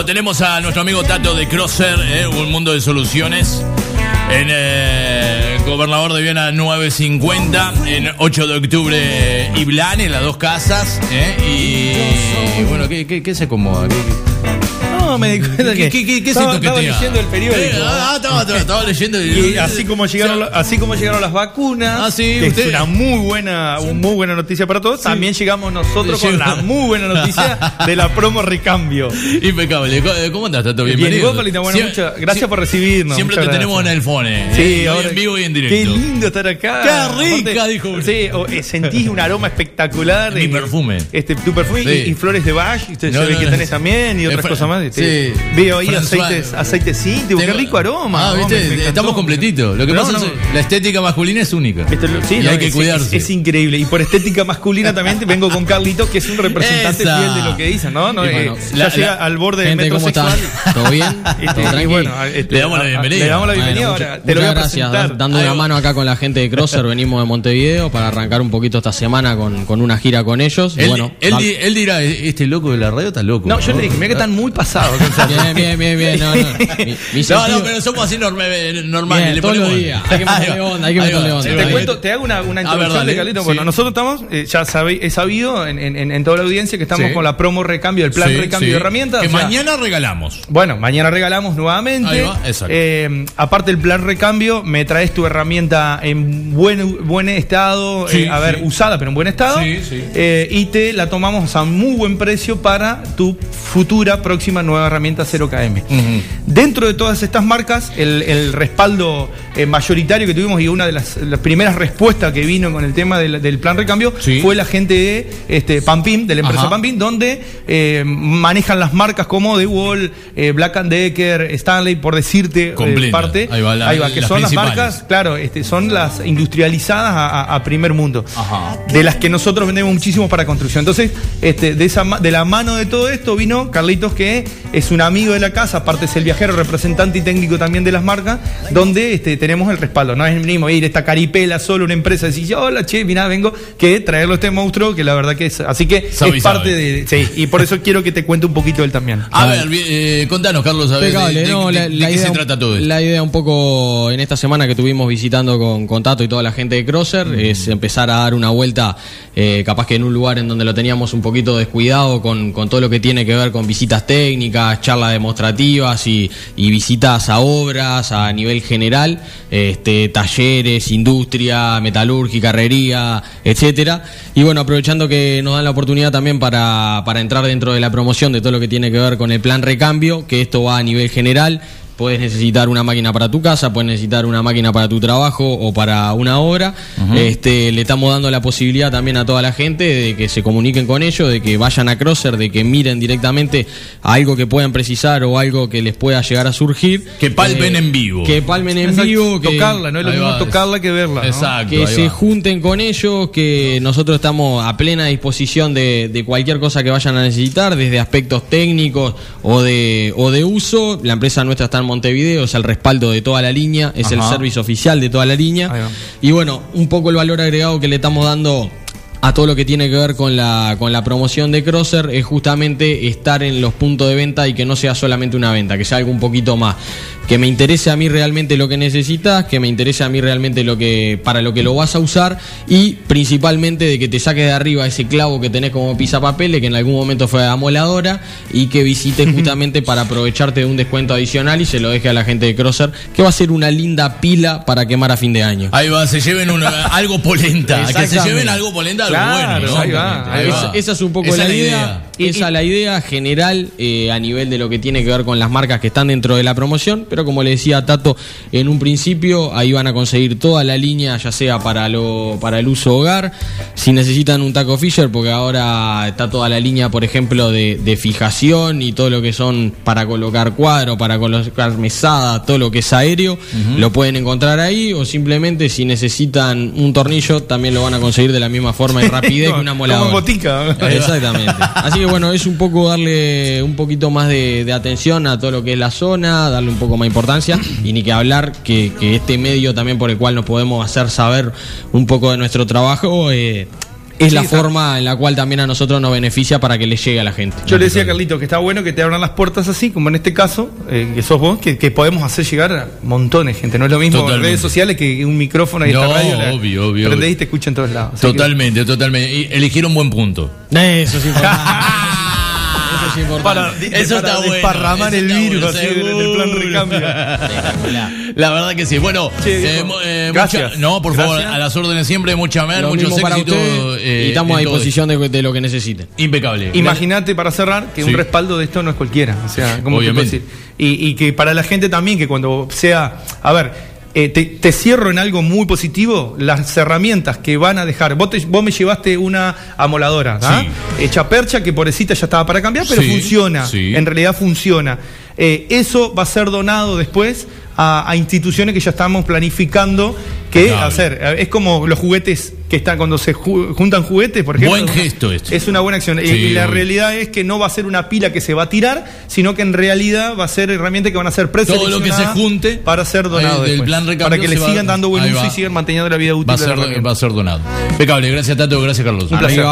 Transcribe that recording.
lo tenemos a nuestro amigo Tato de Crosser, eh, un mundo de soluciones. En eh, Gobernador de Viena 950, en 8 de octubre Iblán, en las dos casas. eh, y bueno, ¿qué, se acomoda? ¿Qué- qué- No, me di cuenta ¿Qué, que. qué, qué, qué estaba, leyendo el periódico. Eh, ah, estaba, estaba- estaba leyendo. Y así como llegaron, así como llegaron las vacunas, Ah, sí, que usted- es una muy buena, muy buena noticia para todos. También llegamos nosotros con la muy buena noticia de la promo recambio. Impecable. ¿Cómo- ¿Cómo andás, Tato? Bien, Bienvenido. y vos, Paulita, bueno, muchas gracias por recibirnos. Siempre te tenemos en el phone. eh, Sí, y ahora- en vivo y en Qué directo. lindo estar acá. Qué rica, Aparte, dijo. Sí, o- eh, sentís un aroma espectacular. Mi eh, perfume. Este, tu perfume Sí. y, y flores de Bach. y Usted No, sabe no, que no. tenés también y Eh, otras cosas más. Sí. Veo ahí François- aceites, aceites cítricos. Qué rico aroma. Ah, viste, me estamos completitos. Lo que No, pasa no. es que la estética masculina es única. Este, sí, y no, hay que es, cuidarse. Es, es increíble. Y por estética masculina también te vengo con Carlitos, que es un representante Esa. fiel de lo que dicen, ¿no? no eh, bueno, ya llega la- al borde del Gente, ¿cómo metrosexual. están? ¿Todo bien? Este, bueno, este, Le damos la bienvenida. Le damos la bienvenida. ahora te lo voy a muchas gracias. Dando Ahí una mano acá con la gente de Crosser, venimos de Montevideo para arrancar un poquito esta semana con, con una gira con ellos. Él, bueno, él, él dirá, este loco de la radio está loco. No, yo le dije, mira que están muy pasados. Bien, bien, bien, bien. No, no. Mi, mi No, sentido- no, pero somos así norma- normales. Bien, le todos los ponemos- días. Hay que meterle onda, hay que meterle onda. Te cuento, te hago una, una ver, introducción de Carlitos. Sí. Bueno, nosotros estamos, eh, ya sabe- es sabido en, en- en toda la audiencia que estamos Sí. con la promo recambio, el plan Sí, recambio sí. de herramientas. Que o sea, mañana regalamos. Bueno, mañana regalamos nuevamente. Ahí va, exacto. Eh, aparte del plan recambio, me traes tu herramienta en buen, buen estado, Sí, eh, a ver, sí. usada, pero en buen estado. Sí, sí. Eh, y te la tomamos a muy buen precio para tu futura próxima nueva herramienta 0KM. Dentro de todas estas marcas, el, el respaldo eh, mayoritario que tuvimos y una de las, las primeras respuestas que vino con el tema del, del plan recambio Sí. fue la gente de este, Pampim, de la empresa Ajá. Pampim, donde eh, manejan las marcas como The Wall, eh, Black and Decker, Stanley, por decirte parte. Ahí va la- que las son las marcas, claro, este, son las industrializadas a, primer mundo. Ajá. De las que nosotros vendemos muchísimo para construcción. Entonces, este, de, esa, de la mano de todo esto vino Carlitos, que es un amigo de la casa, aparte es el viajero, representante y técnico también de las marcas, donde este, tenemos el respaldo. No es el mismo ir esta caripela solo una empresa y decir, hola, che, mira, vengo, que traerlo a este monstruo, que la verdad que es. Así que es parte sabe. de. Sí, y por eso quiero que te cuente un poquito él también. A ver, eh, contanos, Carlos, a ver, de, no, de- la, de la qué idea, se trata todo esto. La idea un poco en esta semana que tuvimos visitando con, con Tato y toda la gente de Crosser es empezar a dar una vuelta, eh, capaz que en un lugar en donde lo teníamos un poquito descuidado con, con todo lo que tiene que ver con visitas técnicas, charlas demostrativas y, visitas a obras a nivel general, este, talleres, industria, metalúrgica, herrería, etcétera. Y bueno, aprovechando que nos dan la oportunidad también para, para entrar dentro de la promoción de todo lo que tiene que ver con el plan recambio, que esto va a nivel general. Puedes necesitar una máquina para tu casa, puedes necesitar una máquina para tu trabajo o para una obra. este, le estamos dando la posibilidad también a toda la gente de que se comuniquen con ellos, de que vayan a Crosser, de que miren directamente algo que puedan precisar o algo que les pueda llegar a surgir. Que palpen Eh, en vivo. Que palmen en Exacto, vivo. Que, tocarla, no es lo mismo va. tocarla que verla. ¿no? Exacto. que ahí se va. junten con ellos, que nosotros estamos a plena disposición de, de cualquier cosa que vayan a necesitar, desde aspectos técnicos o de, o de uso. La empresa nuestra está en Montevideo, es el respaldo de toda la línea, es el servicio oficial de toda la línea. Y bueno, un poco el valor agregado que le estamos dando a todo lo que tiene que ver con la, con la promoción de Crosser es justamente estar en los puntos de venta y que no sea solamente una venta, que sea algo un poquito más. Que me interese a mí realmente lo que necesitas, que me interese a mí realmente lo que, para lo que lo vas a usar y principalmente de que te saques de arriba ese clavo que tenés como pisapapeles, que en algún momento fue amoladora y que visites justamente para aprovecharte de un descuento adicional y se lo deje a la gente de Crosser, que va a ser una linda pila para quemar a fin de año. Ahí va, se lleven una- algo polenta. Que se lleven algo polenta, Claro, bueno. ¿no? ahí va, ahí Esa, es un poco Esa la, idea. Esa es la idea general eh, a nivel de lo que tiene que ver con las marcas que están dentro de la promoción. Pero como le decía Tato en un principio, ahí van a conseguir toda la línea, ya sea para lo para el uso hogar, si necesitan un taco Fisher, porque ahora está toda la línea, por ejemplo, de, de fijación y todo lo que son para colocar cuadro, para colocar mesada, todo lo que es aéreo, lo pueden encontrar ahí. O simplemente si necesitan un tornillo, también lo van a conseguir de la misma forma rapidez que una Como moladora. en botica. Exactamente. Así que bueno, es un poco darle un poquito más de, de atención a todo lo que es la zona, darle un poco más importancia y ni que hablar que, que este medio también por el cual nos podemos hacer saber un poco de nuestro trabajo, eh, es Sí, la está. forma en la cual también a nosotros nos beneficia para que le llegue a la gente. Yo le decía a Carlito que está bueno que te abran las puertas así, como en este caso, eh, que sos vos, que, que podemos hacer llegar a montones de gente. No es lo mismo en redes sociales que un micrófono y No, esta radio. la obvio, obvio, prendés obvio. y te escucha en todos lados. Así que- Totalmente, totalmente. Y eligieron buen punto. Eso. Eso es importante. Para, Eso para está bueno, desparramar el virus así en el plan recambio. Espectacular. La verdad que sí. Bueno, eh, eh, gracias. mucha- no, por favor, a las órdenes siempre, mucha mer, Lo muchos éxitos. eh, y estamos a disposición de, de lo que necesiten. Impecable. Imagínate para cerrar que Sí. un respaldo de esto no es cualquiera. O sea, ¿cómo te puedo Obviamente. decir? Y, y que para la gente también, que cuando sea. A ver. Eh, te, te cierro en algo muy positivo, las herramientas que van a dejar. Vos, te- vos me llevaste una amoladora, ¿ah? Sí. hecha percha, que pobrecita ya estaba para cambiar, pero Sí, funciona. sí. En realidad funciona. Eh, eso va a ser donado después a, a instituciones que ya estamos planificando que hacer. Es como los juguetes que están cuando se ju- juntan juguetes, por ejemplo. Buen gesto este. Es una buena acción. Y- Sí, y la realidad es que no va a ser una pila que se va a tirar, sino que en realidad va a ser herramientas que van a ser Todo lo que se preseleccionadas junte para ser donado del después. plan para que le va- sigan dando buen uso y sigan manteniendo la vida útil Va a, de la ser, herramienta. va a ser donado. Impecable. Gracias, Tato. Gracias, Carlos. Un placer.